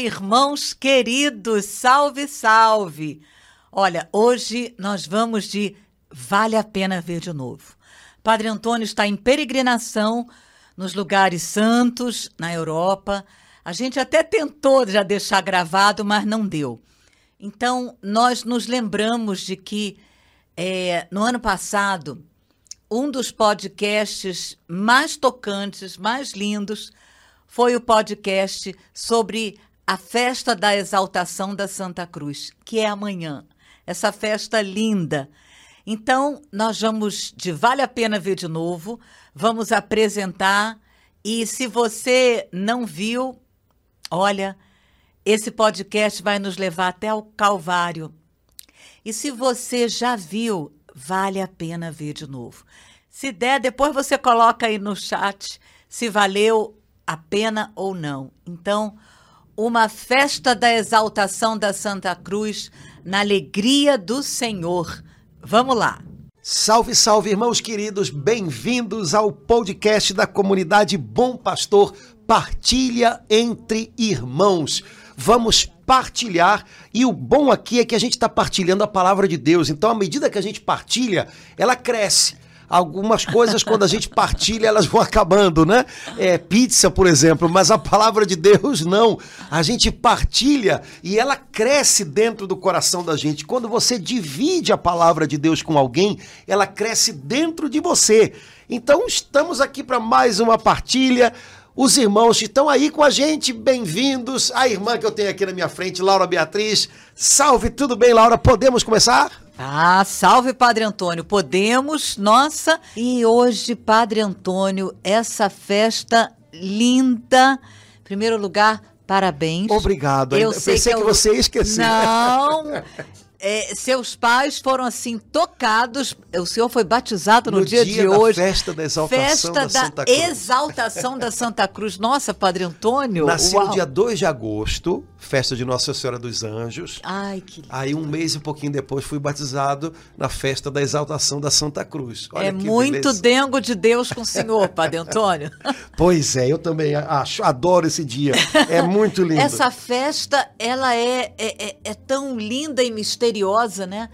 irmãos queridos, salve, salve! Olha, hoje nós vamos de Vale a Pena Ver de Novo. Padre Antônio está em peregrinação nos lugares santos, na Europa. A gente até tentou já deixar gravado, mas não deu. Então, nós nos lembramos de que é, no ano passado, um dos podcasts mais tocantes, mais lindos, foi o podcast sobre a festa da exaltação da Santa Cruz, que é amanhã. Essa festa linda. Então, nós vamos, de Vale a Pena Ver de Novo, vamos apresentar. E se você não viu, olha, esse podcast vai nos levar até o Calvário. E se você já viu, vale a pena ver de novo. Se der, depois você coloca aí no chat se valeu a pena ou não. Então, uma festa da exaltação da Santa Cruz na alegria do Senhor. Vamos lá. Salve, salve, irmãos queridos, bem-vindos ao podcast da comunidade Bom Pastor Partilha entre Irmãos. Vamos partilhar e o bom aqui é que a gente está partilhando a palavra de Deus. Então, à medida que a gente partilha, ela cresce algumas coisas, quando a gente partilha, elas vão acabando, né? É, pizza, por exemplo, mas a palavra de Deus não. A gente partilha e ela cresce dentro do coração da gente. Quando você divide a palavra de Deus com alguém, ela cresce dentro de você. Então, estamos aqui para mais uma partilha. Os irmãos estão aí com a gente, bem-vindos. A irmã que eu tenho aqui na minha frente, Laura Beatriz. Salve, tudo bem, Laura? Podemos começar? Ah, salve Padre Antônio. Podemos, nossa. E hoje, Padre Antônio, essa festa linda. Em primeiro lugar, parabéns. Obrigado. Eu, eu pensei que, que, você ia esquecer. Não. É, seus pais foram assim tocados. O senhor foi batizado no, no dia, dia, de hoje. Festa da exaltação festa da, Santa Cruz. exaltação da Santa Cruz. Nossa, Padre Antônio. Nasci no dia 2 de agosto, festa de Nossa Senhora dos Anjos. Ai, que lindo. Aí um mês e um pouquinho depois fui batizado na festa da exaltação da Santa Cruz. Olha é muito beleza. dengo de Deus com o senhor, Padre Antônio. pois é, eu também acho, adoro esse dia. É muito lindo. Essa festa, ela é, é, é, é tão linda e misteriosa misteriosa, né?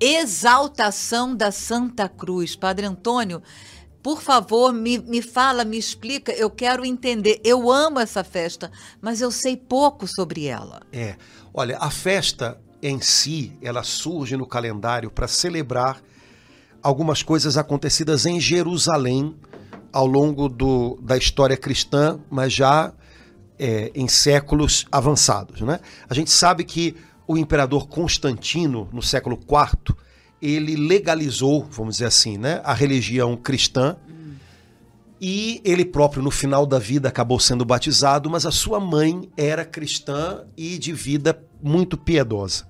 Exaltação da Santa Cruz. Padre Antônio, por favor, me, me fala, me explica. Eu quero entender. Eu amo essa festa, mas eu sei pouco sobre ela. É. Olha, a festa em si, ela surge no calendário para celebrar algumas coisas acontecidas em Jerusalém ao longo do, da história cristã, mas já é, em séculos avançados. Né? A gente sabe que o imperador Constantino, no século IV, ele legalizou, vamos dizer assim, né, a religião cristã. Hum. E ele próprio, no final da vida, acabou sendo batizado, mas a sua mãe era cristã e de vida muito piedosa.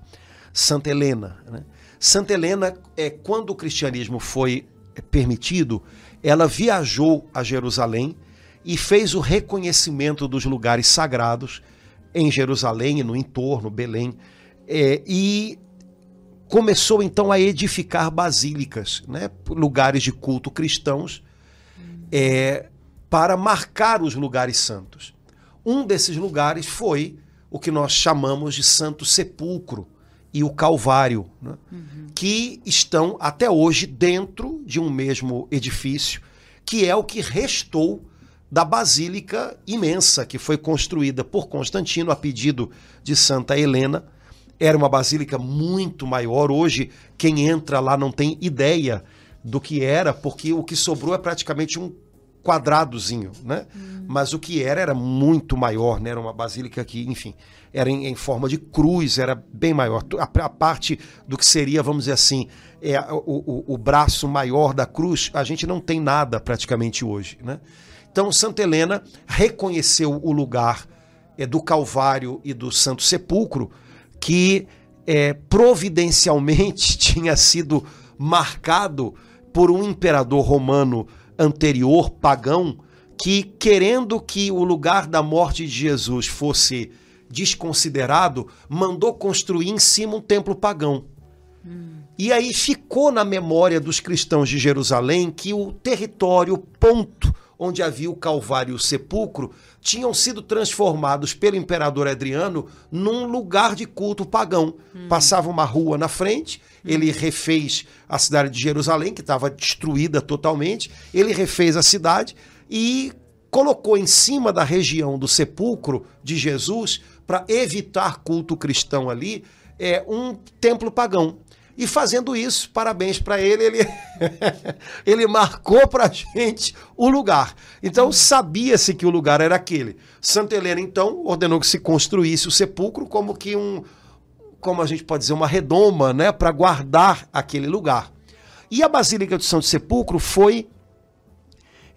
Santa Helena. Né? Santa Helena, é, quando o cristianismo foi permitido, ela viajou a Jerusalém e fez o reconhecimento dos lugares sagrados em Jerusalém e no entorno, Belém. É, e começou então a edificar basílicas, né, lugares de culto cristãos, é, para marcar os lugares santos. Um desses lugares foi o que nós chamamos de Santo Sepulcro e o Calvário, né, uhum. que estão até hoje dentro de um mesmo edifício, que é o que restou da basílica imensa que foi construída por Constantino a pedido de Santa Helena era uma basílica muito maior. Hoje, quem entra lá não tem ideia do que era, porque o que sobrou é praticamente um quadradozinho, né? Hum. Mas o que era era muito maior, né? Era uma basílica que, enfim, era em, em forma de cruz, era bem maior. A, a, parte do que seria, vamos dizer assim, é, o, o, o braço maior da cruz, a gente não tem nada praticamente hoje, né? Então, Santa Helena reconheceu o lugar é, do Calvário e do Santo Sepulcro que é, providencialmente tinha sido marcado por um imperador romano anterior, pagão, que, querendo que o lugar da morte de Jesus fosse desconsiderado, mandou construir em cima um templo pagão. E aí ficou na memória dos cristãos de Jerusalém que o território, ponto onde havia o Calvário e o sepulcro, tinham sido transformados pelo imperador Adriano num lugar de culto pagão. Hum. Passava uma rua na frente, ele refez a cidade de Jerusalém, que estava destruída totalmente, ele refez a cidade e colocou em cima da região do sepulcro de Jesus, para evitar culto cristão ali, é, um templo pagão. E fazendo isso, parabéns para ele, ele, ele marcou para a gente o lugar. Então sabia-se que o lugar era aquele. Santa Helena, então, ordenou que se construísse o sepulcro como que um, como a gente pode dizer, uma redoma, né, para guardar aquele lugar. E a Basílica do Santo Sepulcro foi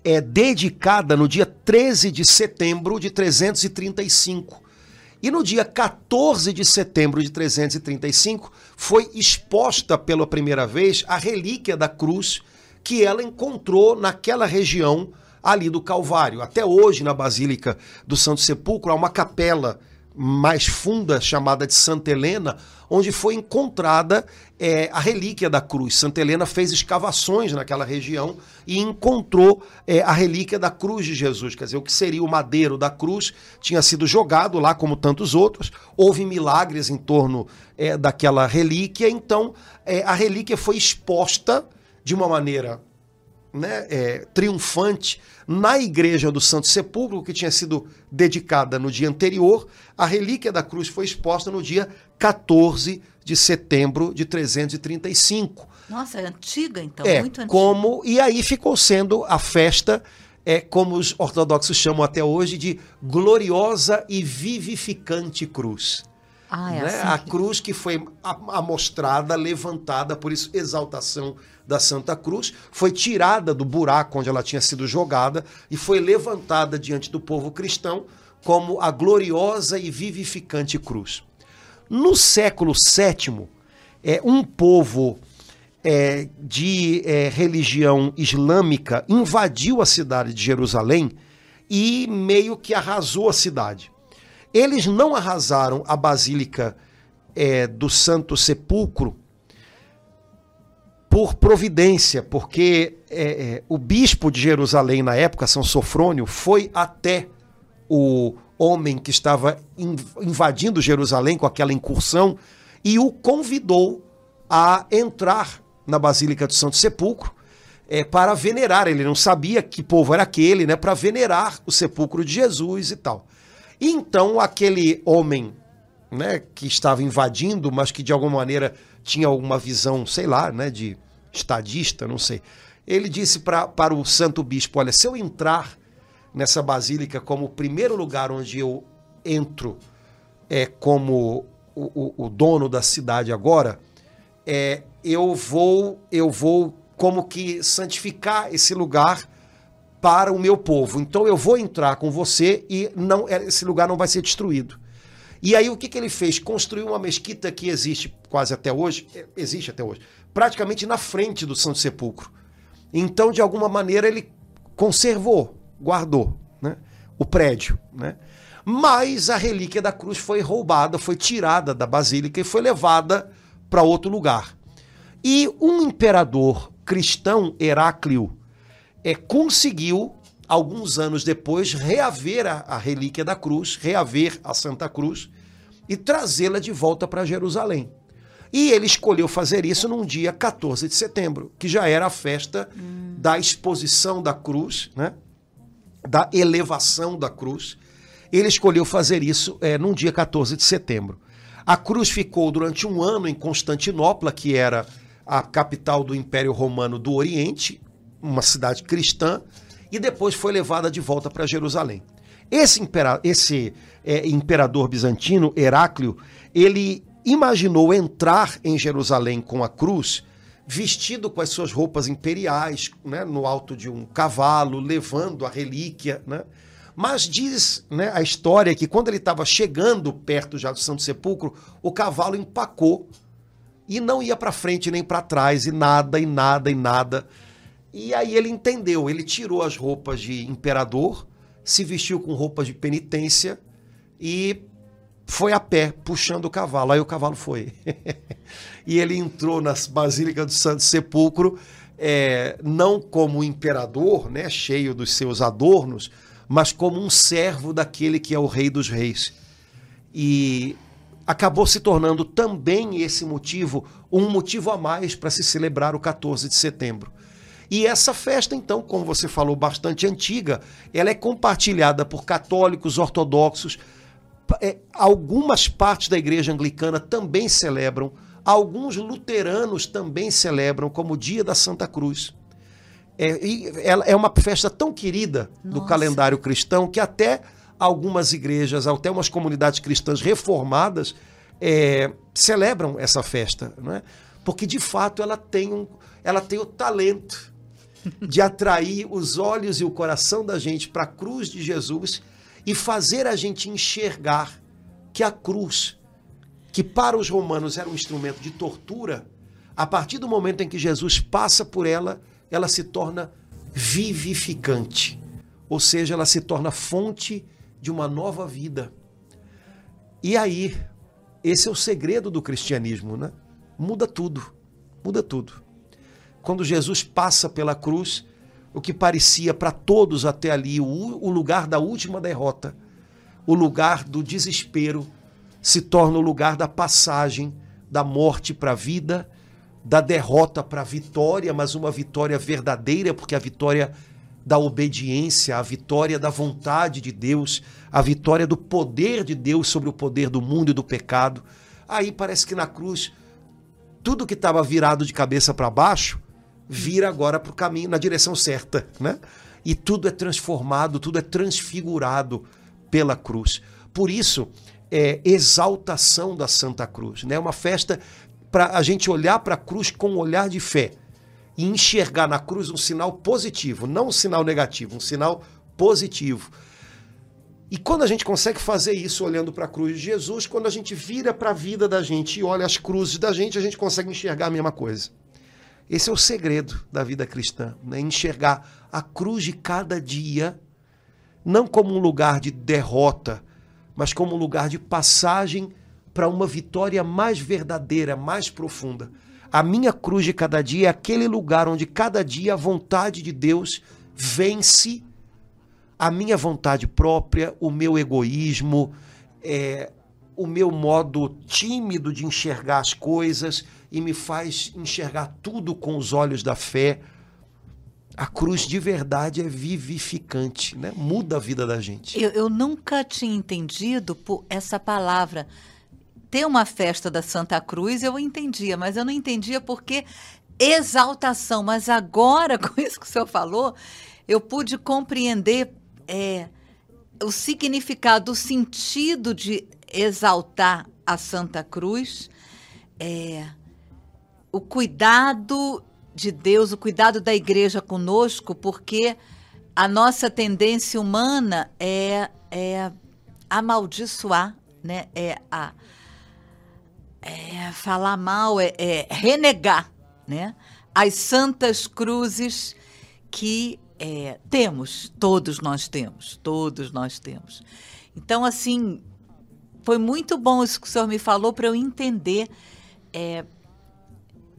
é, dedicada no dia 13 de setembro de 335 e no dia 14 de setembro de 335 foi exposta pela primeira vez a relíquia da cruz que ela encontrou naquela região ali do Calvário. Até hoje, na Basílica do Santo Sepulcro, há uma capela mais funda, chamada de Santa Helena, onde foi encontrada é, a relíquia da cruz. Santa Helena fez escavações naquela região e encontrou é, a relíquia da cruz de Jesus. Quer dizer, o que seria o madeiro da cruz tinha sido jogado lá, como tantos outros. Houve milagres em torno é, daquela relíquia, então é, a relíquia foi exposta de uma maneira né, é, triunfante na igreja do Santo Sepulcro, que tinha sido dedicada no dia anterior. A relíquia da cruz foi exposta no dia 14 de setembro de 335. Nossa, é antiga então, é, muito antiga. Como, e aí ficou sendo a festa, é como os ortodoxos chamam até hoje, de gloriosa e vivificante cruz. Ah, é né? assim A cruz que foi amostrada, levantada, por isso exaltação da Santa Cruz, foi tirada do buraco onde ela tinha sido jogada e foi levantada diante do povo cristão como a gloriosa e vivificante cruz. No século VII, é, um povo é, de é, religião islâmica invadiu a cidade de Jerusalém e meio que arrasou a cidade. Eles não arrasaram a Basílica é, do Santo Sepulcro por providência, porque é, é, o bispo de Jerusalém na época, São Sofrônio, foi até o homem que estava invadindo Jerusalém com aquela incursão e o convidou a entrar na Basílica do Santo Sepulcro é, para venerar. Ele não sabia que povo era aquele, né? Para venerar o sepulcro de Jesus e tal. E então aquele homem, né, que estava invadindo, mas que de alguma maneira tinha alguma visão, sei lá, né, de estadista, não sei. Ele disse pra, para o santo bispo: Olha, se eu entrar nessa basílica como o primeiro lugar onde eu entro é, como o, o, o dono da cidade agora, é, eu vou eu vou como que santificar esse lugar para o meu povo. Então eu vou entrar com você e não esse lugar não vai ser destruído. E aí o que, que ele fez? Construiu uma mesquita que existe quase até hoje, é, existe até hoje, praticamente na frente do Santo Sepulcro. Então, de alguma maneira, ele conservou, guardou né, o prédio. Né? Mas a relíquia da cruz foi roubada, foi tirada da basílica e foi levada para outro lugar. E um imperador cristão, Heráclio, é, conseguiu, alguns anos depois, reaver a, a relíquia da cruz, reaver a Santa Cruz e trazê-la de volta para Jerusalém. E ele escolheu fazer isso num dia 14 de setembro, que já era a festa hum. da exposição da cruz, né? da elevação da cruz. Ele escolheu fazer isso é, num dia 14 de setembro. A cruz ficou durante um ano em Constantinopla, que era a capital do Império Romano do Oriente, uma cidade cristã, e depois foi levada de volta para Jerusalém. Esse, impera esse é, imperador bizantino, Heráclio, ele imaginou entrar em Jerusalém com a cruz, vestido com as suas roupas imperiais, né, no alto de um cavalo, levando a relíquia. Né? Mas diz né, a história que quando ele estava chegando perto já do Santo Sepulcro, o cavalo empacou e não ia para frente nem para trás, e nada, e nada, e nada. E aí ele entendeu, ele tirou as roupas de imperador, se vestiu com roupas de penitência e foi a pé, puxando o cavalo. Aí o cavalo foi. e ele entrou na Basílica do Santo Sepulcro é, não como imperador, né, cheio dos seus adornos, mas como um servo daquele que é o Rei dos Reis. E acabou se tornando também esse motivo um motivo a mais para se celebrar o 14 de setembro. E essa festa, então, como você falou, bastante antiga, ela é compartilhada por católicos, ortodoxos, é, algumas partes da igreja anglicana também celebram, alguns luteranos também celebram como o dia da Santa Cruz. É, e ela é uma festa tão querida Nossa. do calendário cristão que até algumas igrejas, até umas comunidades cristãs reformadas é, celebram essa festa, não é? porque de fato ela tem, um, ela tem o talento de atrair os olhos e o coração da gente para a cruz de Jesus e fazer a gente enxergar que a cruz, que para os romanos era um instrumento de tortura, a partir do momento em que Jesus passa por ela, ela se torna vivificante. Ou seja, ela se torna fonte de uma nova vida. E aí, esse é o segredo do cristianismo, né? Muda tudo. Muda tudo. Quando Jesus passa pela cruz, o que parecia para todos até ali o, o lugar da última derrota, o lugar do desespero, se torna o lugar da passagem da morte para a vida, da derrota para a vitória, mas uma vitória verdadeira, porque a vitória da obediência, a vitória da vontade de Deus, a vitória do poder de Deus sobre o poder do mundo e do pecado. Aí parece que na cruz tudo que estava virado de cabeça para baixo vira agora para o caminho, na direção certa, né? E tudo é transformado, tudo é transfigurado pela cruz. Por isso, é exaltação da Santa Cruz, né? Uma festa para a gente olhar para a cruz com um olhar de fé e enxergar na cruz um sinal positivo, não um sinal negativo, um sinal positivo. E quando a gente consegue fazer isso olhando para a cruz de Jesus, quando a gente vira para a vida da gente e olha as cruzes da gente, a gente consegue enxergar a mesma coisa. Esse é o segredo da vida cristã, né? enxergar a cruz de cada dia, não como um lugar de derrota, mas como um lugar de passagem para uma vitória mais verdadeira, mais profunda. A minha cruz de cada dia é aquele lugar onde cada dia a vontade de Deus vence a minha vontade própria, o meu egoísmo, é, o meu modo tímido de enxergar as coisas e me faz enxergar tudo com os olhos da fé. A cruz de verdade é vivificante, né? muda a vida da gente. Eu, eu nunca tinha entendido por essa palavra. Ter uma festa da Santa Cruz eu entendia, mas eu não entendia porque exaltação. Mas agora, com isso que o senhor falou, eu pude compreender é, o significado, o sentido de exaltar a Santa Cruz, é, o cuidado de Deus, o cuidado da igreja conosco, porque a nossa tendência humana é, é amaldiçoar, né? é, a, é falar mal, é, é renegar né? as santas cruzes que é, temos, todos nós temos, todos nós temos. Então, assim, foi muito bom isso que o senhor me falou para eu entender, é,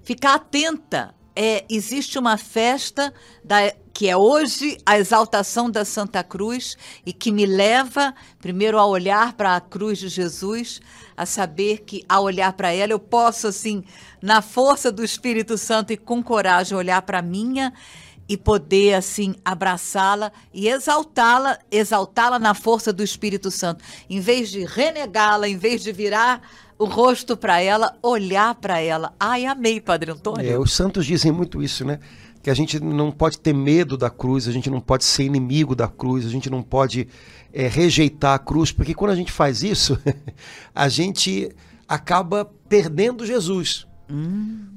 ficar atenta. É, existe uma festa da, que é hoje a exaltação da Santa Cruz e que me leva primeiro a olhar para a cruz de Jesus, a saber que ao olhar para ela eu posso assim, na força do Espírito Santo e com coragem olhar para a minha e poder assim abraçá-la e exaltá-la, exaltá-la na força do Espírito Santo, em vez de renegá-la, em vez de virar o rosto para ela, olhar para ela. Ai, amei, Padre Antônio. É, os santos dizem muito isso, né? Que a gente não pode ter medo da cruz, a gente não pode ser inimigo da cruz, a gente não pode é, rejeitar a cruz, porque quando a gente faz isso, a gente acaba perdendo Jesus.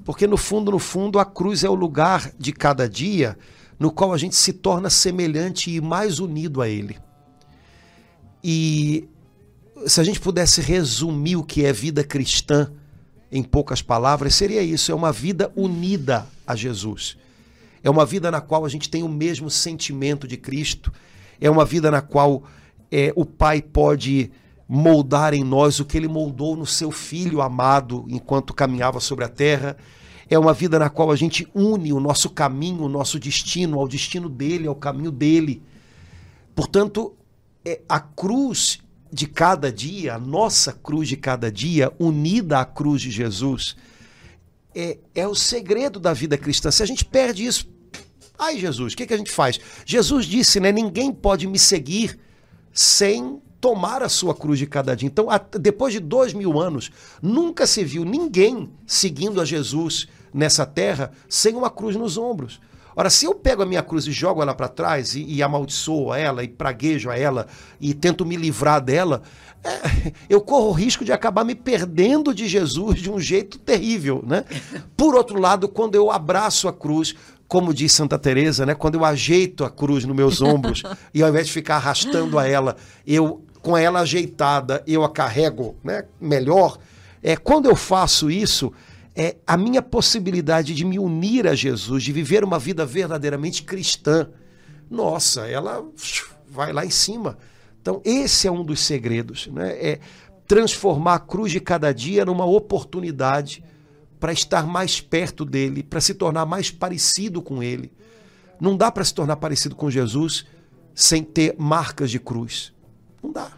Porque no fundo, no fundo, a cruz é o lugar de cada dia no qual a gente se torna semelhante e mais unido a Ele. E se a gente pudesse resumir o que é vida cristã em poucas palavras, seria isso: é uma vida unida a Jesus. É uma vida na qual a gente tem o mesmo sentimento de Cristo. É uma vida na qual é, o Pai pode moldar em nós o que ele moldou no seu filho amado enquanto caminhava sobre a terra. é uma vida na qual a gente une o nosso caminho, o nosso destino ao destino dele, ao caminho dele. Portanto, é, a cruz de cada dia, a nossa cruz de cada dia, unida à cruz de Jesus, é, é o segredo da vida cristã. Se a gente perde isso, ai Jesus, o que, que a gente faz? Jesus disse, né? Ninguém pode me seguir sem tomar a sua cruz de cada dia. Então, depois de dois mil anos, nunca se viu ninguém seguindo a Jesus nessa terra sem uma cruz nos ombros. Ora, se eu pego a minha cruz e jogo ela para trás e, e amaldiçoo ela e praguejo a ela e tento me livrar dela, é, eu corro o risco de acabar me perdendo de Jesus de um jeito terrível, né? Por outro lado, quando eu abraço a cruz, como diz Santa Teresa, né, quando eu ajeito a cruz nos meus ombros e ao invés de ficar arrastando a ela, eu com ela ajeitada, eu a carrego, né, melhor. É quando eu faço isso, é a minha possibilidade de me unir a Jesus, de viver uma vida verdadeiramente cristã. Nossa, ela vai lá em cima. Então, esse é um dos segredos, né? É transformar a cruz de cada dia numa oportunidade para estar mais perto dele, para se tornar mais parecido com ele. Não dá para se tornar parecido com Jesus sem ter marcas de cruz. Não dá.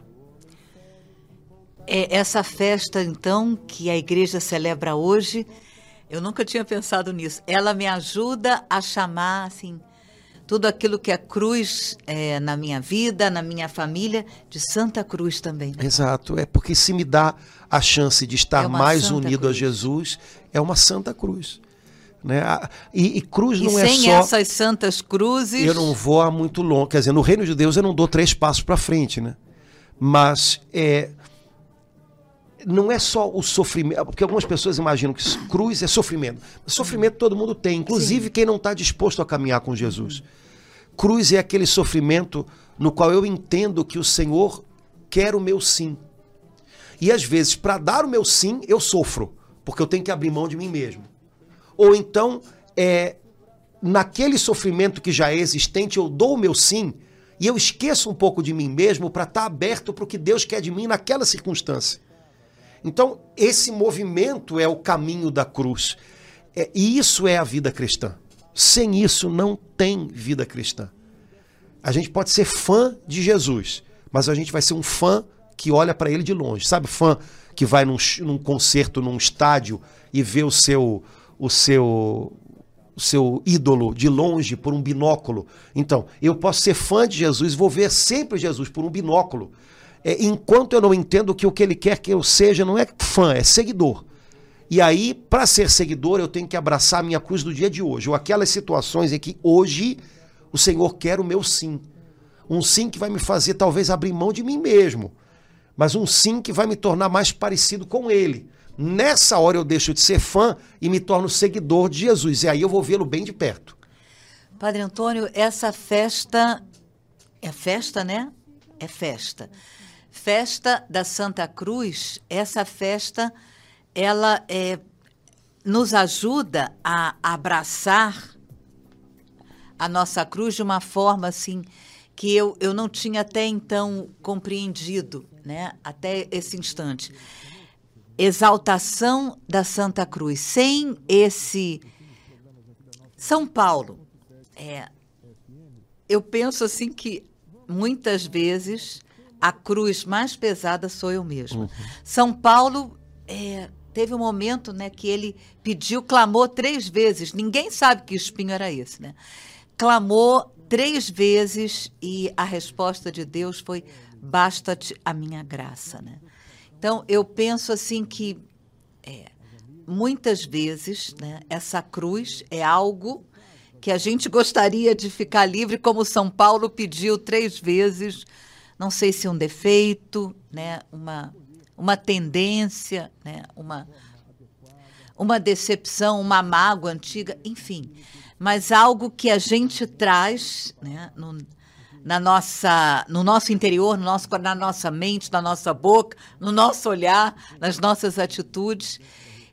É essa festa, então, que a igreja celebra hoje, eu nunca tinha pensado nisso. Ela me ajuda a chamar, assim, tudo aquilo que é cruz é, na minha vida, na minha família, de Santa Cruz também. Né? Exato, é porque se me dá a chance de estar é mais unido cruz. a Jesus, é uma Santa Cruz. Né? E, e cruz e não é só. Sem essas santas cruzes. Eu não vou a muito longe. Quer dizer, no reino de Deus eu não dou três passos para frente, né? Mas é, não é só o sofrimento, porque algumas pessoas imaginam que cruz é sofrimento. Sofrimento todo mundo tem, inclusive Sim. quem não está disposto a caminhar com Jesus. Cruz é aquele sofrimento no qual eu entendo que o Senhor quer o meu sim. E às vezes, para dar o meu sim, eu sofro, porque eu tenho que abrir mão de mim mesmo. Ou então, é, naquele sofrimento que já é existente, eu dou o meu sim e eu esqueço um pouco de mim mesmo para estar tá aberto para o que Deus quer de mim naquela circunstância. Então, esse movimento é o caminho da cruz. É, e isso é a vida cristã. Sem isso, não tem vida cristã. A gente pode ser fã de Jesus, mas a gente vai ser um fã que olha para ele de longe. Sabe, fã que vai num, num concerto, num estádio e vê o seu, o seu o seu ídolo de longe por um binóculo. Então, eu posso ser fã de Jesus, vou ver sempre Jesus por um binóculo. É, enquanto eu não entendo que o que ele quer que eu seja não é fã, é seguidor. E aí, para ser seguidor, eu tenho que abraçar a minha cruz do dia de hoje, ou aquelas situações em que hoje o Senhor quer o meu sim. Um sim que vai me fazer talvez abrir mão de mim mesmo, mas um sim que vai me tornar mais parecido com Ele. Nessa hora eu deixo de ser fã e me torno seguidor de Jesus. E aí eu vou vê-lo bem de perto. Padre Antônio, essa festa. É festa, né? É festa. Festa da Santa Cruz, essa festa, ela é, nos ajuda a abraçar a nossa cruz de uma forma assim que eu, eu não tinha até então compreendido, né? Até esse instante exaltação da Santa Cruz. Sem esse São Paulo, é, eu penso assim que muitas vezes a cruz mais pesada sou eu mesmo. Uhum. São Paulo é, teve um momento, né, que ele pediu, clamou três vezes. Ninguém sabe que espinho era esse, né? Clamou três vezes e a resposta de Deus foi: basta-te a minha graça, né? Então, eu penso assim que é, muitas vezes né, essa cruz é algo que a gente gostaria de ficar livre, como São Paulo pediu três vezes, não sei se um defeito, né, uma, uma tendência, né, uma, uma decepção, uma mágoa antiga, enfim, mas algo que a gente traz né, no, na nossa, no nosso interior, no nosso, na nossa mente, na nossa boca, no nosso olhar, nas nossas atitudes.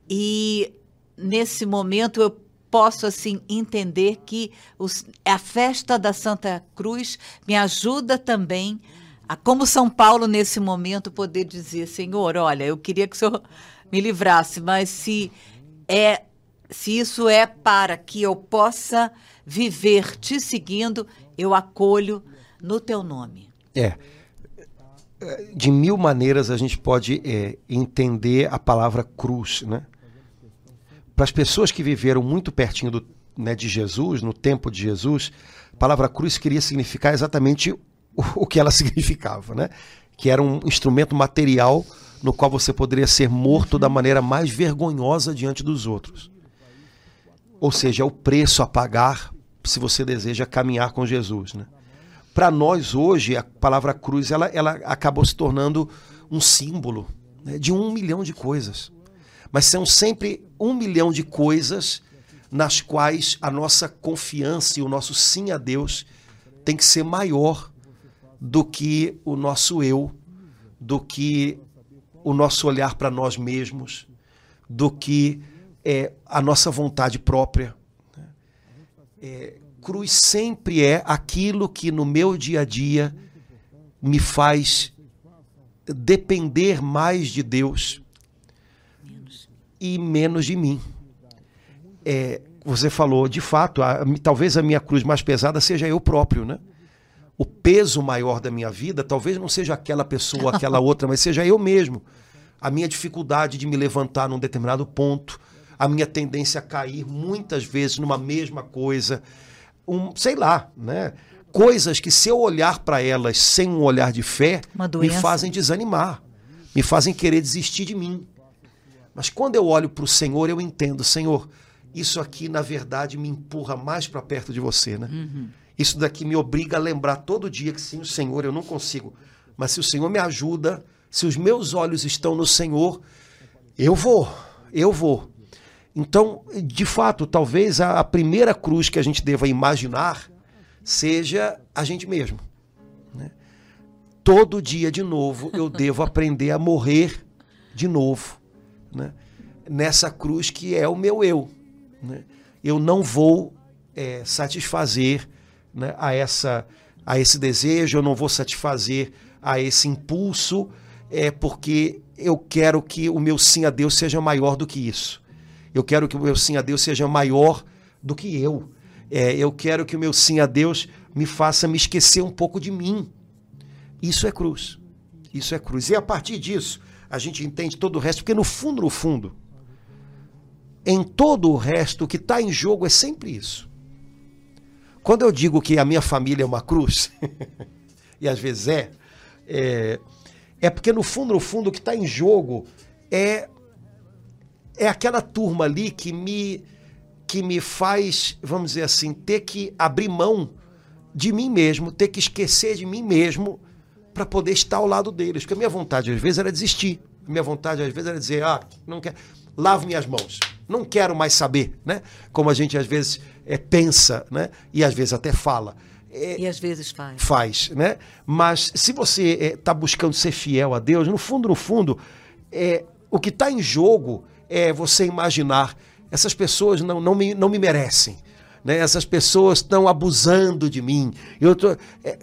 E nesse momento eu posso assim entender que os, a festa da Santa Cruz me ajuda também a, como São Paulo nesse momento, poder dizer, Senhor, olha, eu queria que o Senhor me livrasse, mas se é se isso é para que eu possa viver te seguindo, eu acolho no teu nome. É. De mil maneiras a gente pode é, entender a palavra cruz, né? Para as pessoas que viveram muito pertinho do, né, de Jesus, no tempo de Jesus, a palavra cruz queria significar exatamente o, que ela significava, né? Que era um instrumento material no qual você poderia ser morto da maneira mais vergonhosa diante dos outros. Ou seja, é o preço a pagar se você deseja caminhar com Jesus. Né? Para nós hoje, a palavra cruz ela, ela acabou se tornando um símbolo né, de um milhão de coisas. Mas são sempre um milhão de coisas nas quais a nossa confiança e o nosso sim a Deus tem que ser maior do que o nosso eu, do que o nosso olhar para nós mesmos, do que é, a nossa vontade própria. Né? É, cruz sempre é aquilo que no meu dia a dia me faz depender mais de Deus e menos de mim. É, você falou, de fato, a, talvez a minha cruz mais pesada seja eu próprio, né? O peso maior da minha vida talvez não seja aquela pessoa, aquela outra, mas seja eu mesmo. A minha dificuldade de me levantar num determinado ponto, a minha tendência a cair muitas vezes numa mesma coisa, um, sei lá, né? Coisas que se eu olhar para elas sem um olhar de fé, me fazem desanimar, me fazem querer desistir de mim. Mas quando eu olho para o Senhor, eu entendo, Senhor, isso aqui na verdade me empurra mais para perto de você, né? Uhum. Isso daqui me obriga a lembrar todo dia que sim, o Senhor eu não consigo, mas se o Senhor me ajuda, se os meus olhos estão no Senhor, eu vou, eu vou. Então, de fato, talvez a, a primeira cruz que a gente deva imaginar seja a gente mesmo. Né? Todo dia de novo eu devo aprender a morrer de novo. Né? Nessa cruz que é o meu eu. Né? Eu não vou é, satisfazer né, a, essa, a esse desejo, eu não vou satisfazer a esse impulso, é porque eu quero que o meu sim a Deus seja maior do que isso. Eu quero que o meu sim a Deus seja maior do que eu. É, eu quero que o meu sim a Deus me faça me esquecer um pouco de mim. Isso é cruz. Isso é cruz. E a partir disso, a gente entende todo o resto, porque no fundo, no fundo, em todo o resto, o que está em jogo é sempre isso. Quando eu digo que a minha família é uma cruz, e às vezes é, é, é porque no fundo, no fundo, o que está em jogo é é aquela turma ali que me que me faz, vamos dizer assim, ter que abrir mão de mim mesmo, ter que esquecer de mim mesmo para poder estar ao lado deles. Porque a minha vontade às vezes era desistir. A minha vontade às vezes era dizer: "Ah, não quero, lavo minhas mãos. Não quero mais saber", né? Como a gente às vezes é, pensa, né? E às vezes até fala. É, e às vezes faz. Faz, né? Mas se você está é, tá buscando ser fiel a Deus, no fundo, no fundo, é, o que está em jogo é você imaginar essas pessoas não, não, me, não me merecem. Né? Essas pessoas estão abusando de mim. Eu tô, é...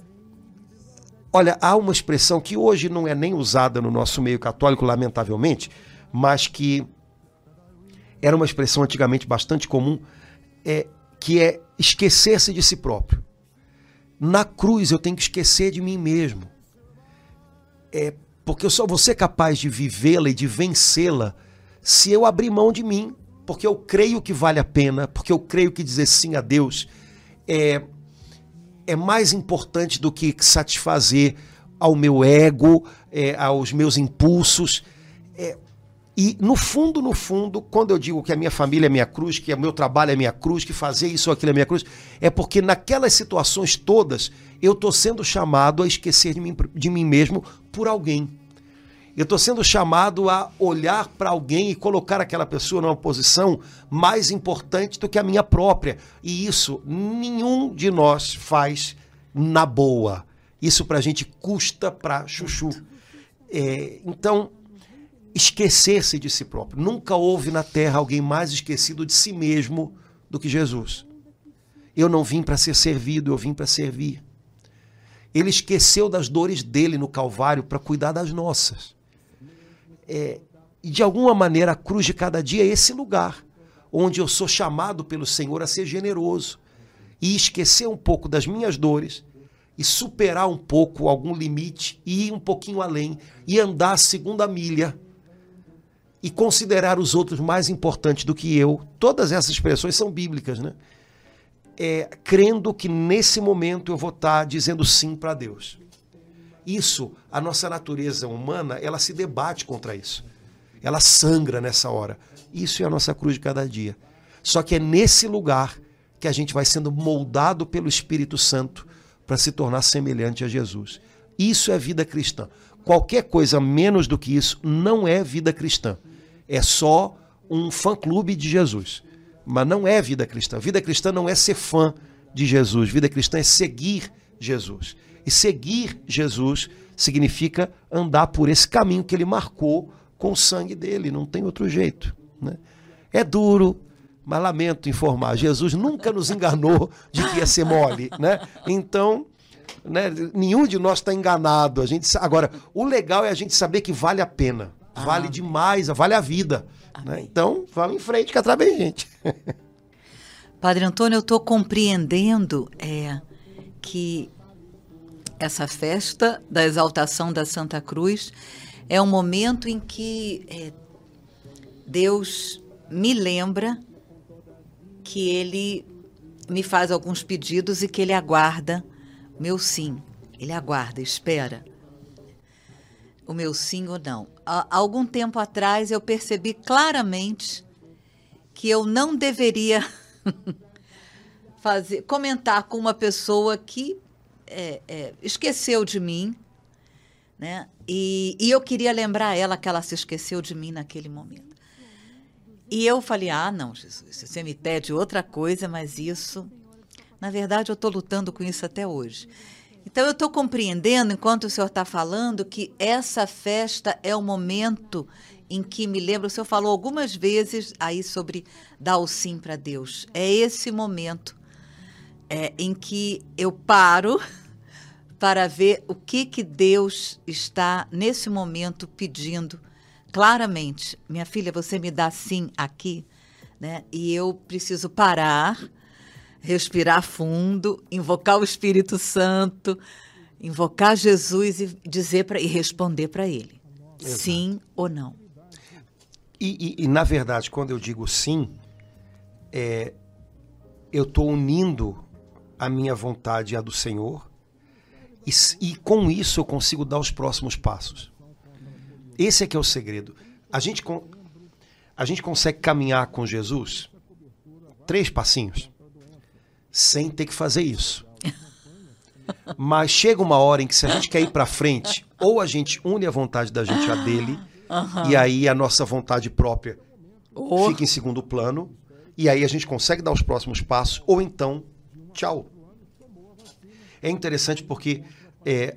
Olha, há uma expressão que hoje não é nem usada no nosso meio católico, lamentavelmente, mas que era uma expressão antigamente bastante comum, é, que é esquecer-se de si próprio. Na cruz eu tenho que esquecer de mim mesmo. É, porque eu só vou ser capaz de vivê-la e de vencê-la se eu abrir mão de mim, porque eu creio que vale a pena, porque eu creio que dizer sim a Deus é, é mais importante do que satisfazer ao meu ego, é, aos meus impulsos. É, e no fundo, no fundo, quando eu digo que a minha família é minha cruz, que o meu trabalho é minha cruz, que fazer isso ou aquilo é minha cruz, é porque naquelas situações todas eu estou sendo chamado a esquecer de mim, de mim mesmo por alguém. Eu estou sendo chamado a olhar para alguém e colocar aquela pessoa numa posição mais importante do que a minha própria. E isso nenhum de nós faz na boa. Isso para a gente custa para chuchu. É, então, esquecer-se de si próprio. Nunca houve na terra alguém mais esquecido de si mesmo do que Jesus. Eu não vim para ser servido, eu vim para servir. Ele esqueceu das dores dele no Calvário para cuidar das nossas. É, e de alguma maneira a cruz de cada dia é esse lugar onde eu sou chamado pelo Senhor a ser generoso e esquecer um pouco das minhas dores e superar um pouco algum limite e ir um pouquinho além e andar a segunda milha e considerar os outros mais importantes do que eu. Todas essas expressões são bíblicas, né? É, crendo que nesse momento eu vou estar dizendo sim para Deus. Isso, a nossa natureza humana, ela se debate contra isso. Ela sangra nessa hora. Isso é a nossa cruz de cada dia. Só que é nesse lugar que a gente vai sendo moldado pelo Espírito Santo para se tornar semelhante a Jesus. Isso é vida cristã. Qualquer coisa menos do que isso não é vida cristã. É só um fã-clube de Jesus. Mas não é vida cristã. Vida cristã não é ser fã de Jesus. Vida cristã é seguir Jesus. E seguir Jesus significa andar por esse caminho que ele marcou com o sangue dele. Não tem outro jeito. Né? É duro, mas lamento informar, Jesus nunca nos enganou de que ia ser mole, né? Então, né, nenhum de nós está enganado. A gente, agora, o legal é a gente saber que vale a pena, vale ah. demais, vale a vida. Né? Então, vamos em frente que através gente. Padre Antônio, eu estou compreendendo é, que essa festa da exaltação da Santa Cruz é um momento em que é, Deus me lembra que ele me faz alguns pedidos e que ele aguarda meu sim. Ele aguarda, espera o meu sim ou não. Há algum tempo atrás eu percebi claramente que eu não deveria fazer comentar com uma pessoa que é, é, esqueceu de mim, né? E, e eu queria lembrar ela que ela se esqueceu de mim naquele momento. E eu falei: ah, não, Jesus, você me pede outra coisa, mas isso. Na verdade, eu estou lutando com isso até hoje. Então, eu estou compreendendo, enquanto o senhor está falando, que essa festa é o momento em que me lembro, o senhor falou algumas vezes aí sobre dar o sim para Deus. É esse momento é, em que eu paro para ver o que, que Deus está, nesse momento, pedindo claramente, minha filha, você me dá sim aqui, né? E eu preciso parar, respirar fundo, invocar o Espírito Santo, invocar Jesus e dizer para e responder para ele, Exato. sim ou não. E, e, e, na verdade, quando eu digo sim, é, eu estou unindo a minha vontade à do Senhor e, e com isso eu consigo dar os próximos passos. Esse é que é o segredo. A gente, a gente consegue caminhar com Jesus três passinhos sem ter que fazer isso. Mas chega uma hora em que se a gente quer ir para frente, ou a gente une a vontade da gente a dele, uhum. e aí a nossa vontade própria oh. fica em segundo plano, e aí a gente consegue dar os próximos passos, ou então, tchau. É interessante porque é,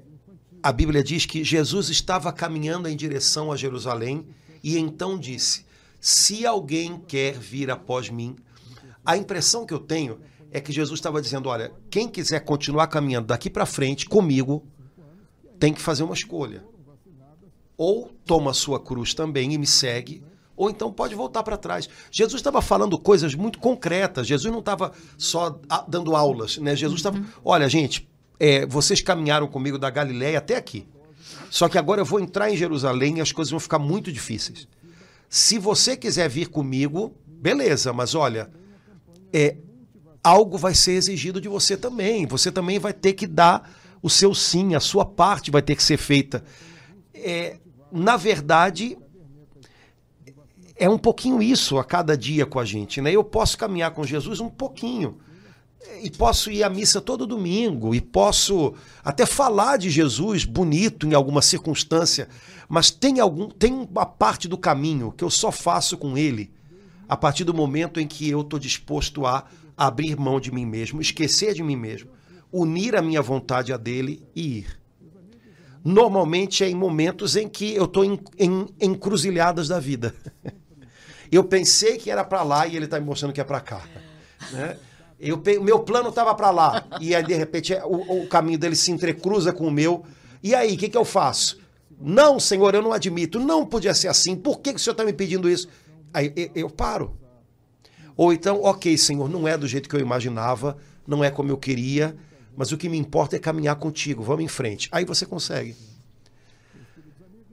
a Bíblia diz que Jesus estava caminhando em direção a Jerusalém e então disse: Se alguém quer vir após mim. A impressão que eu tenho é que Jesus estava dizendo: Olha, quem quiser continuar caminhando daqui para frente comigo, tem que fazer uma escolha. Ou toma a sua cruz também e me segue, ou então pode voltar para trás. Jesus estava falando coisas muito concretas. Jesus não estava só dando aulas, né? Jesus estava, uhum. olha, gente, é, vocês caminharam comigo da Galiléia até aqui. Só que agora eu vou entrar em Jerusalém e as coisas vão ficar muito difíceis. Se você quiser vir comigo, beleza, mas olha, é, algo vai ser exigido de você também. Você também vai ter que dar o seu sim, a sua parte vai ter que ser feita. É, na verdade, é um pouquinho isso a cada dia com a gente. Né? Eu posso caminhar com Jesus um pouquinho e posso ir à missa todo domingo, e posso até falar de Jesus bonito em alguma circunstância, mas tem, algum, tem uma parte do caminho que eu só faço com ele a partir do momento em que eu estou disposto a abrir mão de mim mesmo, esquecer de mim mesmo, unir a minha vontade a dele e ir. Normalmente é em momentos em que eu estou em, em encruzilhadas da vida. Eu pensei que era para lá e ele está me mostrando que é para cá. Né? Eu, meu plano estava para lá. E aí, de repente, é, o, o, caminho dele se entrecruza com o meu. E aí, o que, que eu faço? Não, senhor, eu não admito. Não podia ser assim. Por que, que o senhor está me pedindo isso? Aí eu, eu paro. Ou então, ok, Senhor, não é do jeito que eu imaginava, não é como eu queria, mas o que me importa é caminhar contigo, vamos em frente. Aí você consegue.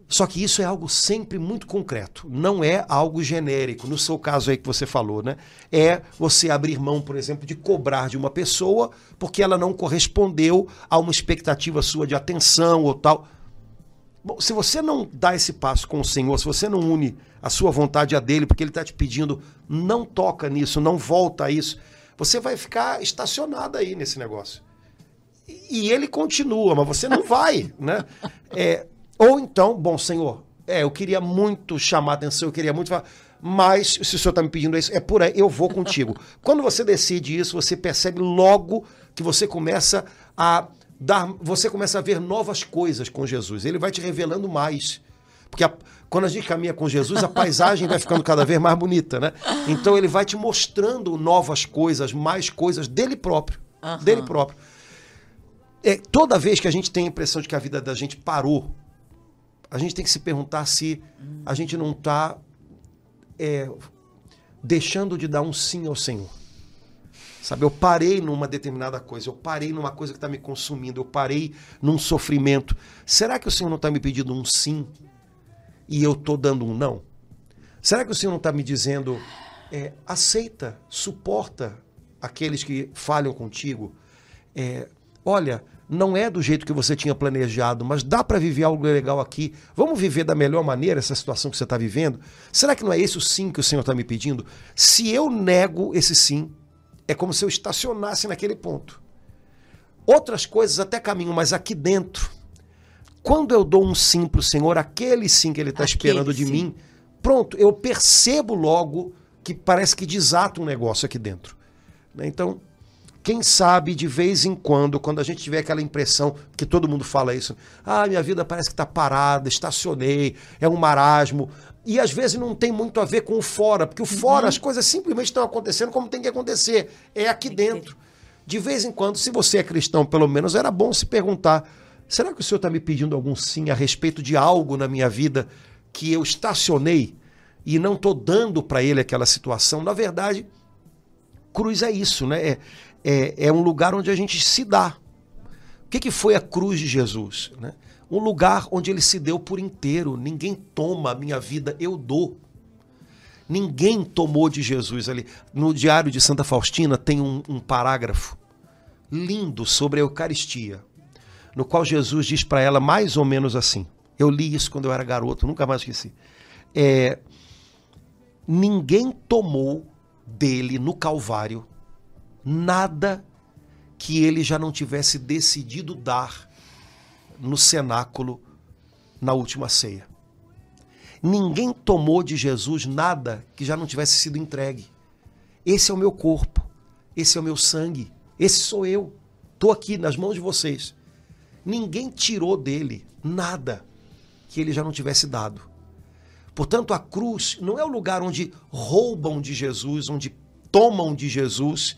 Só que isso é algo sempre muito concreto, não é algo genérico. No seu caso aí que você falou, né? É você abrir mão, por exemplo, de cobrar de uma pessoa porque ela não correspondeu a uma expectativa sua de atenção ou tal. Bom, se você não dá esse passo com o Senhor, se você não une a sua vontade a dele, porque ele está te pedindo, não toca nisso, não volta a isso, você vai ficar estacionado aí nesse negócio. E ele continua, mas você não vai, né? É, ou então, bom, Senhor, é, eu queria muito chamar a atenção, eu queria muito falar, mas se o Senhor está me pedindo isso, é por aí, eu vou contigo. Quando você decide isso, você percebe logo que você começa a dar, você começa a ver novas coisas com Jesus. Ele vai te revelando mais. Porque a, quando a gente caminha com Jesus, a paisagem vai ficando cada vez mais bonita, né? Então ele vai te mostrando novas coisas, mais coisas dele próprio. Uhum. Dele próprio. É, toda vez que a gente tem a impressão de que a vida da gente parou, a gente tem que se perguntar se a gente não está é, deixando de dar um sim ao Senhor. Sabe, eu parei numa determinada coisa, eu parei numa coisa que está me consumindo, eu parei num sofrimento. Será que o Senhor não está me pedindo um sim e eu estou dando um não? Será que o Senhor não está me dizendo, é, aceita, suporta aqueles que falham contigo? É, olha, não é do jeito que você tinha planejado, mas dá para viver algo legal aqui. Vamos viver da melhor maneira essa situação que você está vivendo? Será que não é esse o sim que o Senhor está me pedindo? Se eu nego esse sim, é como se eu estacionasse naquele ponto. Outras coisas até caminham, mas aqui dentro, quando eu dou um sim para o Senhor, aquele sim que Ele está esperando de sim. mim, pronto, eu percebo logo que parece que desata um negócio aqui dentro. Né? Então, quem sabe de vez em quando, quando a gente tiver aquela impressão, que todo mundo fala isso, ah, minha vida parece que está parada, estacionei, é um marasmo. E às vezes não tem muito a ver com o fora, porque o fora uhum. as coisas simplesmente estão acontecendo como tem que acontecer. É aqui dentro. De vez em quando, se você é cristão, pelo menos, era bom se perguntar: será que o senhor está me pedindo algum sim a respeito de algo na minha vida que eu estacionei e não estou dando para ele aquela situação? Na verdade, cruz é isso, né? É, é, é um lugar onde a gente se dá. O que, que foi a cruz de Jesus? Né? Um lugar onde ele se deu por inteiro. Ninguém toma a minha vida, eu dou. Ninguém tomou de Jesus ali. No Diário de Santa Faustina tem um, um parágrafo lindo sobre a Eucaristia, no qual Jesus diz para ela mais ou menos assim. Eu li isso quando eu era garoto, nunca mais esqueci. É, ninguém tomou dele no Calvário nada que ele já não tivesse decidido dar no cenáculo na última ceia. Ninguém tomou de Jesus nada que já não tivesse sido entregue. Esse é o meu corpo, esse é o meu sangue, esse sou eu. Estou aqui nas mãos de vocês. Ninguém tirou dele nada que ele já não tivesse dado. Portanto, a cruz não é o lugar onde roubam de Jesus, onde tomam de Jesus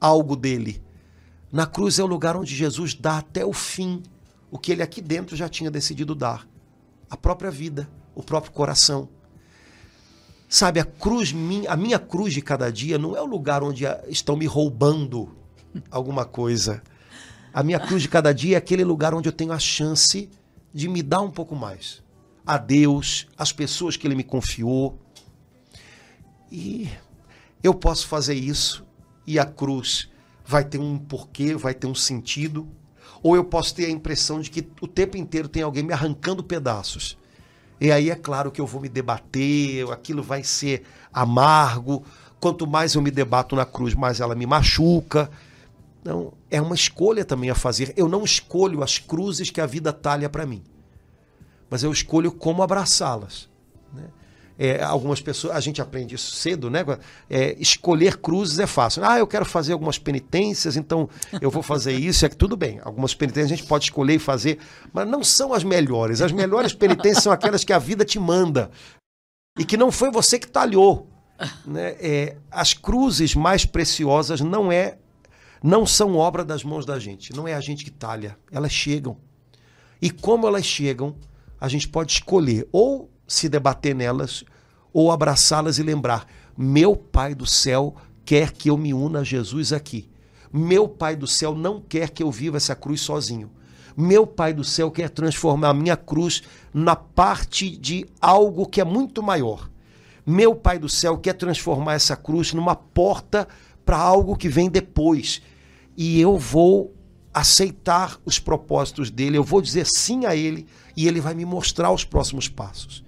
algo dele. Na cruz é o lugar onde Jesus dá até o fim o que ele aqui dentro já tinha decidido dar: a própria vida, o próprio coração. Sabe, a cruz, a minha cruz de cada dia não é o lugar onde estão me roubando alguma coisa. A minha cruz de cada dia é aquele lugar onde eu tenho a chance de me dar um pouco mais. A Deus, as pessoas que Ele me confiou. E eu posso fazer isso e a cruz vai ter um porquê, vai ter um sentido, ou eu posso ter a impressão de que o tempo inteiro tem alguém me arrancando pedaços. E aí é claro que eu vou me debater, aquilo vai ser amargo. Quanto mais eu me debato na cruz, mais ela me machuca. Não, é uma escolha também a fazer. Eu não escolho as cruzes que a vida talha para mim, mas eu escolho como abraçá-las. Né? É, algumas pessoas, a gente aprende isso cedo, né? É, escolher cruzes é fácil. Ah, eu quero fazer algumas penitências, então eu vou fazer isso, é que tudo bem. Algumas penitências a gente pode escolher e fazer, mas não são as melhores. As melhores penitências são aquelas que a vida te manda e que não foi você que talhou. Né? É, as cruzes mais preciosas não é, não são obra das mãos da gente. Não é a gente que talha. Elas chegam. E como elas chegam, a gente pode escolher ou se debater nelas ou abraçá-las e lembrar: Meu Pai do céu quer que eu me una a Jesus aqui. Meu Pai do céu não quer que eu viva essa cruz sozinho. Meu Pai do céu quer transformar a minha cruz na parte de algo que é muito maior. Meu Pai do céu quer transformar essa cruz numa porta para algo que vem depois. E eu vou aceitar os propósitos dele, eu vou dizer sim a ele e ele vai me mostrar os próximos passos.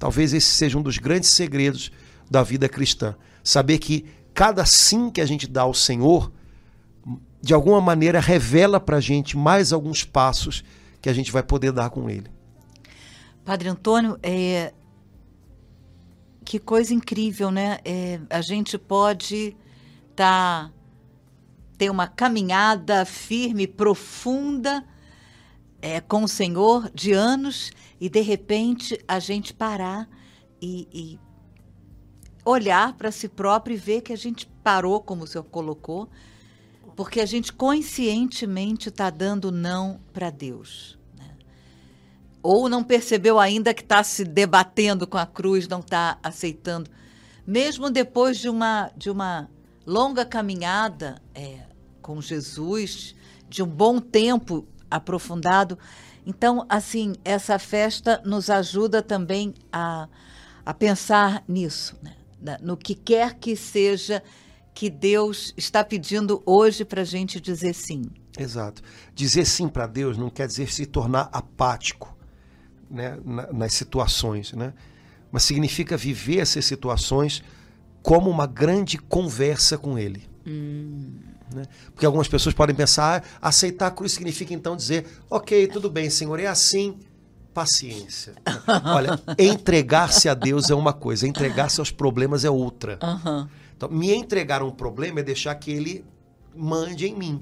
Talvez esse seja um dos grandes segredos da vida cristã. Saber que cada sim que a gente dá ao Senhor, de alguma maneira revela para a gente mais alguns passos que a gente vai poder dar com ele. Padre Antônio, é, que coisa incrível, né? É, a gente pode tá, ter uma caminhada firme, profunda é, com o Senhor de anos e de repente a gente parar e, e olhar para si próprio e ver que a gente parou, como o senhor colocou, porque a gente conscientemente está dando não para Deus ou não percebeu ainda que está se debatendo com a cruz, não está aceitando. Mesmo depois de uma, de uma longa caminhada é, com Jesus, de um bom tempo aprofundado. Então, assim, essa festa nos ajuda também a, a pensar nisso, né? no que quer que seja que Deus está pedindo hoje para a gente dizer sim. Exato. Dizer sim para Deus não quer dizer se tornar apático né, nas situações, né? mas significa viver essas situações como uma grande conversa com Ele. Hum. Né? Porque algumas pessoas podem pensar, ah, aceitar a cruz significa então dizer, ok, tudo bem, Senhor, é assim, paciência. Olha, entregar-se a Deus é uma coisa, entregar-se aos problemas é outra. Uhum. Então, me entregar um problema é deixar que Ele mande em mim.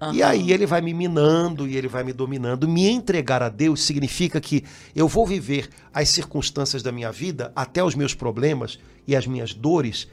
Uhum. E aí ele vai me minando e ele vai me dominando. Me entregar a Deus significa que eu vou viver as circunstâncias da minha vida, até os meus problemas e as minhas dores,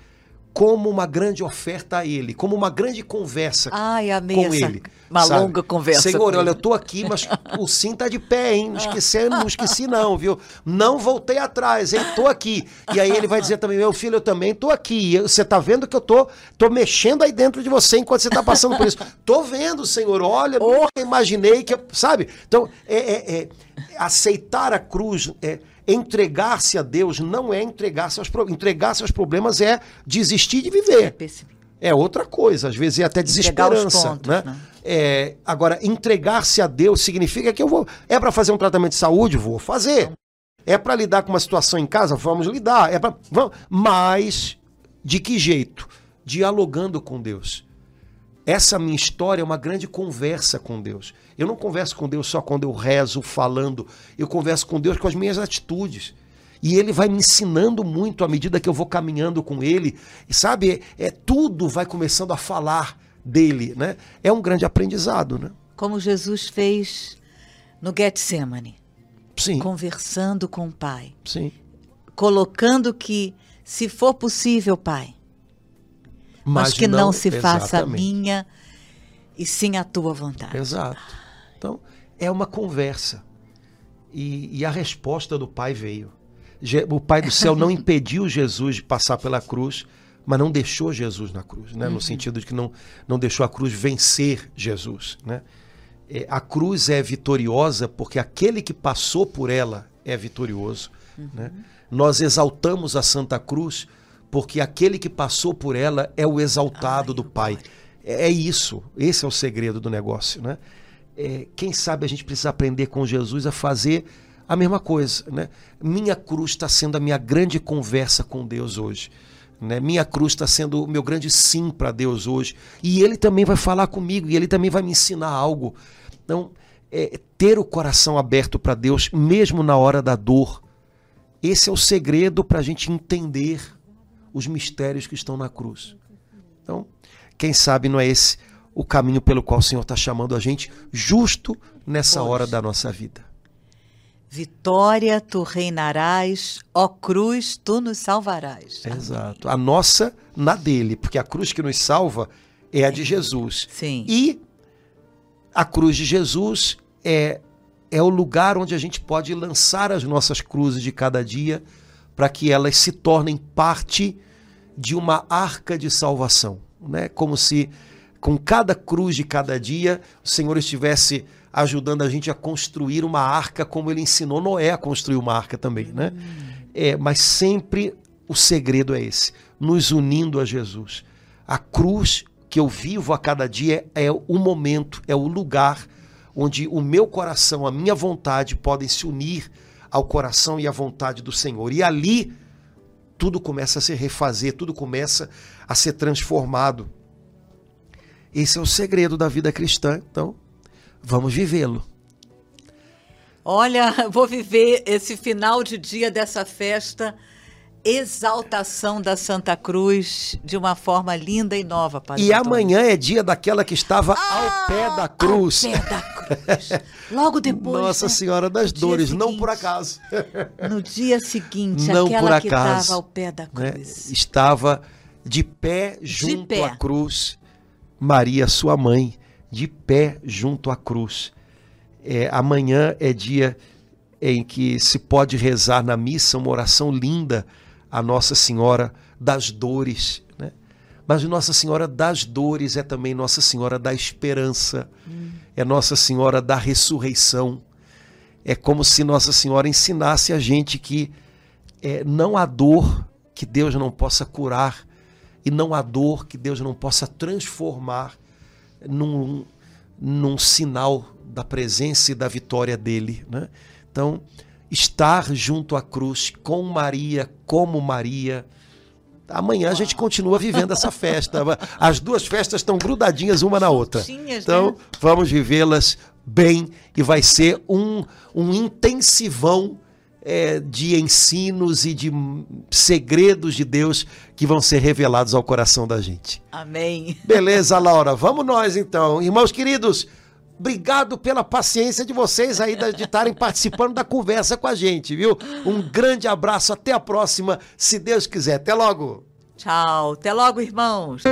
como uma grande oferta a Ele, como uma grande conversa Ai, com Ele. Uma sabe? longa conversa. Senhor, olha, eu tô aqui, mas o sim tá de pé, hein? Não esqueci, não esqueci não, viu? Não voltei atrás, hein? Tô aqui. E aí ele vai dizer também, meu filho, eu também tô aqui. Você tá vendo que eu tô, tô mexendo aí dentro de você enquanto você tá passando por isso. Tô vendo, Senhor, olha, oh. nunca imaginei que, sabe? Então, é, é, é aceitar a cruz, é Entregar-se a Deus não é entregar-se aos, entregar aos problemas, é desistir de viver. É outra coisa, às vezes é até desesperança. Pontos, né? né? É, agora, entregar-se a Deus significa que eu vou. É para fazer um tratamento de saúde? Vou fazer. É para lidar com uma situação em casa? Vamos lidar. É pra, vamos, mas, de que jeito? Dialogando com Deus. Essa minha história é uma grande conversa com Deus. Eu não converso com Deus só quando eu rezo, falando. Eu converso com Deus com as minhas atitudes. E ele vai me ensinando muito à medida que eu vou caminhando com ele. E sabe, é, tudo vai começando a falar dele, né? É um grande aprendizado, né? Como Jesus fez no Getsemane. Sim. Conversando com o Pai. Sim. Colocando que, se for possível, Pai, mas, mas que não, não se faça a minha e sim a tua vontade. Exato. Então, é uma conversa. E, e a resposta do Pai veio. O Pai do céu não impediu Jesus de passar pela cruz, mas não deixou Jesus na cruz, né? Uhum. no sentido de que não, não deixou a cruz vencer Jesus. Né? É, a cruz é vitoriosa porque aquele que passou por ela é vitorioso. Uhum. Né? Nós exaltamos a Santa Cruz porque aquele que passou por ela é o exaltado Ai, do Pai. É, é isso, esse é o segredo do negócio, né? É, quem sabe a gente precisa aprender com Jesus a fazer a mesma coisa, né? Minha cruz está sendo a minha grande conversa com Deus hoje. Né? Minha cruz está sendo o meu grande sim para Deus hoje. E Ele também vai falar comigo, e Ele também vai me ensinar algo. Então, é, ter o coração aberto para Deus, mesmo na hora da dor, esse é o segredo para a gente entender os mistérios que estão na cruz. Então, quem sabe não é esse o caminho pelo qual o Senhor está chamando a gente, justo nessa hora da nossa vida. Vitória, tu reinarás, ó cruz, tu nos salvarás. Exato. A nossa na dele, porque a cruz que nos salva é a de Jesus. Sim. E a cruz de Jesus é, é o lugar onde a gente pode lançar as nossas cruzes de cada dia para que elas se tornem parte de uma arca de salvação, né? Como se com cada cruz de cada dia o Senhor estivesse ajudando a gente a construir uma arca, como ele ensinou Noé a construir uma arca também, né? É, mas sempre o segredo é esse, nos unindo a Jesus. A cruz que eu vivo a cada dia é o momento, é o lugar onde o meu coração, a minha vontade podem se unir ao coração e à vontade do Senhor. E ali tudo começa a se refazer, tudo começa a ser transformado. Esse é o segredo da vida cristã. Então, vamos vivê-lo. Olha, vou viver esse final de dia dessa festa exaltação da Santa Cruz de uma forma linda e nova, Padre E Antônio. amanhã é dia daquela que estava ah, ao pé da cruz. Ao pé da cruz. Logo depois. Nossa né? Senhora das Dores, seguinte, não por acaso. No dia seguinte, não aquela por acaso, que estava ao pé da né? cruz. Né? Estava de pé junto de pé. à cruz. Maria, sua mãe, de pé junto à cruz. É, amanhã é dia em que se pode rezar na missa uma oração linda a Nossa Senhora das Dores. Né? Mas Nossa Senhora das Dores é também Nossa Senhora da Esperança, hum. é Nossa Senhora da Ressurreição. É como se Nossa Senhora ensinasse a gente que é, não há dor que Deus não possa curar e não há dor que Deus não possa transformar num, num sinal da presença e da vitória dele. Né? Então, estar junto à cruz com Maria, como Maria. Amanhã a gente continua vivendo essa festa. As duas festas estão grudadinhas uma na outra. Então, né? vamos vivê-las bem e vai ser um, um intensivão é, de ensinos e de segredos de Deus que vão ser revelados ao coração da gente. Amém. Beleza, Laura? Vamos nós então. Irmãos queridos, Obrigado pela paciência de vocês aí de estarem participando da conversa com a gente, viu? Um grande abraço, até a próxima, se Deus quiser. Até logo. Tchau, até logo, irmãos.